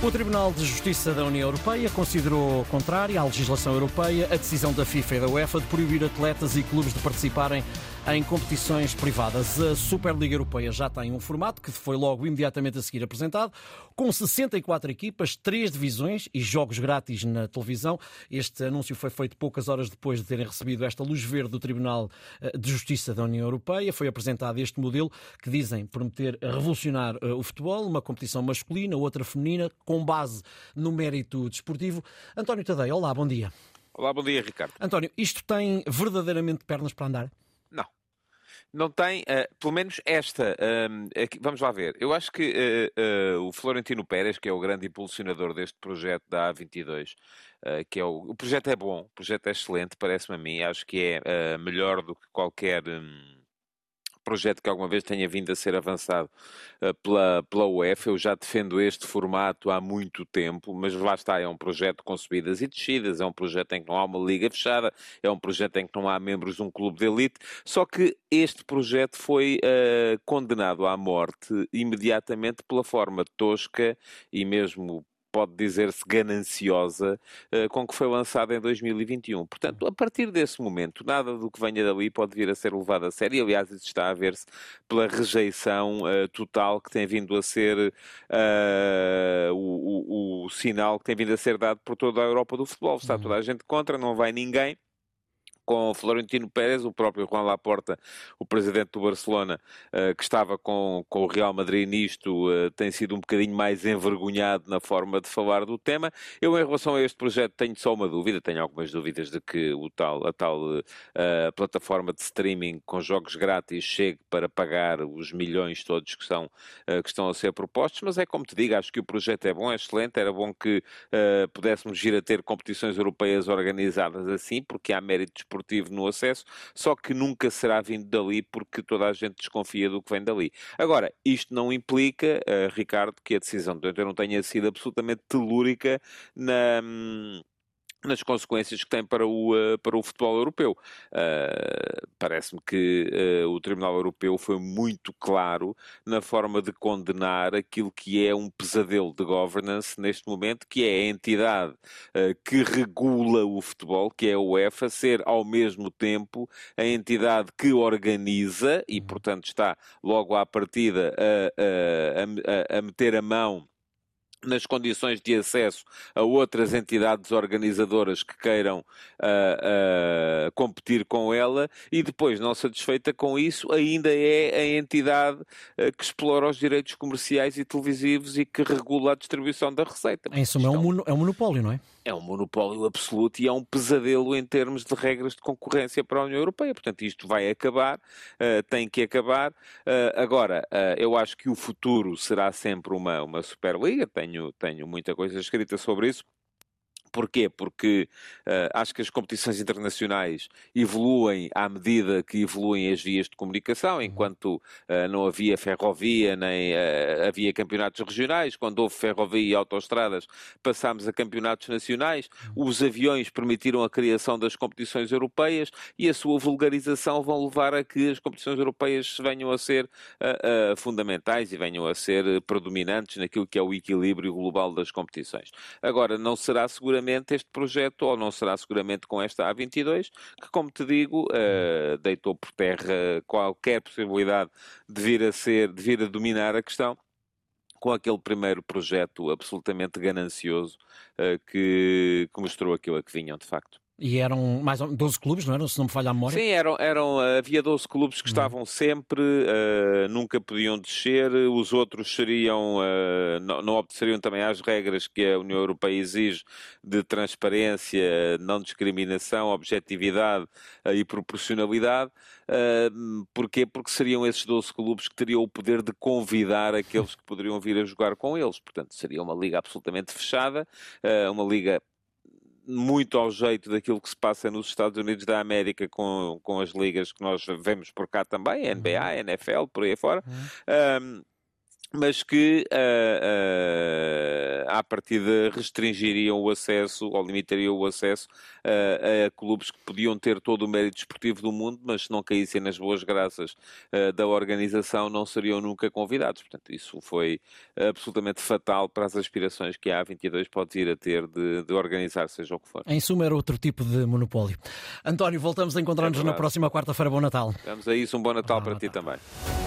O Tribunal de Justiça da União Europeia considerou contrária à legislação europeia a decisão da FIFA e da UEFA de proibir atletas e clubes de participarem em competições privadas. A Superliga Europeia já tem um formato que foi logo imediatamente a seguir apresentado, com 64 equipas, três divisões e jogos grátis na televisão. Este anúncio foi feito poucas horas depois de terem recebido esta luz verde do Tribunal eh, de Justiça da União Europeia. Foi apresentado este modelo que dizem prometer revolucionar eh, o futebol, uma competição masculina, outra feminina, com base no mérito desportivo. António Tadei, olá, bom dia. Olá, bom dia, Ricardo. António, isto tem verdadeiramente pernas para andar? Não. Não tem, uh, pelo menos esta. Uh, aqui, vamos lá ver. Eu acho que uh, o Florentino Pérez, que é o grande impulsionador deste projeto da A22, que é o, o projeto é bom, o projeto é excelente, parece-me a mim. Acho que é melhor do que qualquer. Um, projeto que alguma vez tenha vindo a ser avançado uh, pela, pela UEFA. Eu já defendo este formato há muito tempo, mas lá está, é um projeto com subidas e descidas, é um projeto em que não há uma liga fechada, é um projeto em que não há membros de um clube de elite, só que este projeto foi uh, condenado à morte imediatamente pela forma tosca e mesmo pode dizer-se gananciosa, uh, com que foi lançada em 2021. Portanto, a partir desse momento, nada do que venha dali pode vir a ser levado a sério. Aliás, isso está a ver-se pela rejeição uh, total que tem vindo a ser uh, o, o, o, sinal que tem vindo a ser dado por toda a Europa do futebol. Está uhum. toda a gente contra, não vai ninguém com Florentino Pérez, o próprio Juan Laporta, o presidente do Barcelona, uh, que estava com, com o Real Madrid nisto, uh, tem sido um bocadinho mais envergonhado na forma de falar do tema. Eu, em relação a este projeto, tenho só uma dúvida, tenho algumas dúvidas de que o tal, a tal uh, plataforma de streaming com jogos grátis chegue para pagar os milhões todos que, são, que estão a ser propostos, mas é como te digo, acho que o projeto é bom, é excelente, era bom que pudéssemos vir a ter competições europeias organizadas assim, porque há méritos desportivo no acesso, só que nunca será vindo dali porque toda a gente desconfia do que vem dali. Agora, isto não implica, uh, Ricardo, que a decisão do não tenha sido absolutamente telúrica na. Hum, nas consequências que tem para o, uh, para o futebol europeu. Uh, Parece-me que uh, o Tribunal Europeu foi muito claro na forma de condenar aquilo que é um pesadelo de governance neste momento, que é a entidade que regula o futebol, que é a UEFA, ser ao mesmo tempo a entidade que organiza e, portanto, está logo à partida a, a, a, a meter a mão nas condições de acesso a outras entidades organizadoras que queiram uh, uh, competir com ela e depois, não satisfeita com isso, ainda é a entidade uh, que explora os direitos comerciais e televisivos e que regula a distribuição da receita. Em suma, é um, é um monopólio, não é? É um monopólio absoluto e é um pesadelo em termos de regras de concorrência para a União Europeia. Portanto, isto vai acabar, uh, tem que acabar. Uh, agora, uh, eu acho que o futuro será sempre uma, uma Superliga, tenho, tenho muita coisa escrita sobre isso. Porquê? Porque uh, acho que as competições internacionais evoluem à medida que evoluem as vias de comunicação, uhum. enquanto uh, não havia ferrovia nem uh, havia campeonatos regionais, quando houve ferrovia e autoestradas passámos a campeonatos nacionais, uhum. os aviões permitiram a criação das competições europeias e a sua vulgarização vão levar a que as competições europeias venham a ser fundamentais e venham a ser predominantes naquilo que é o equilíbrio global das competições. Agora, não será seguramente seguramente este projeto, ou não será seguramente com esta A22, que, como te digo, uh, deitou por terra qualquer possibilidade de vir a ser, de vir a dominar a questão com aquele primeiro projeto absolutamente ganancioso uh, que, que mostrou aquilo a que vinham de facto. E eram mais 12 clubes, não eram? Se não me falha a memória. Sim, eram, eram, havia 12 clubes que uhum. estavam sempre, uh, nunca podiam descer, os outros seriam, uh, não, não obedeceriam também às regras que a União Europeia exige de transparência, não discriminação, objetividade uh, e proporcionalidade. Uh, porquê? Porque seriam esses 12 clubes que teriam o poder de convidar aqueles que poderiam vir a jogar com eles. Portanto, seria uma liga absolutamente fechada, uma liga muito ao jeito daquilo que se passa nos Estados Unidos da América com, com as ligas que nós vemos por cá também, NBA, uhum. NFL, por aí fora. Uhum. Um, mas que uh, uh, à partida restringiriam o acesso ou limitariam o acesso uh, a clubes que podiam ter todo o mérito desportivo do mundo, mas se não caíssem nas boas graças uh, da organização, não seriam nunca convidados. Portanto, isso foi absolutamente fatal para as aspirações que a A22 pode vir a ter de, de organizar, seja o que for. Em suma, era outro tipo de monopólio. António, voltamos a encontrar-nos é na próxima quarta-feira. Bom Natal. Vamos a isso. Um bom Natal bom para Natal. ti também.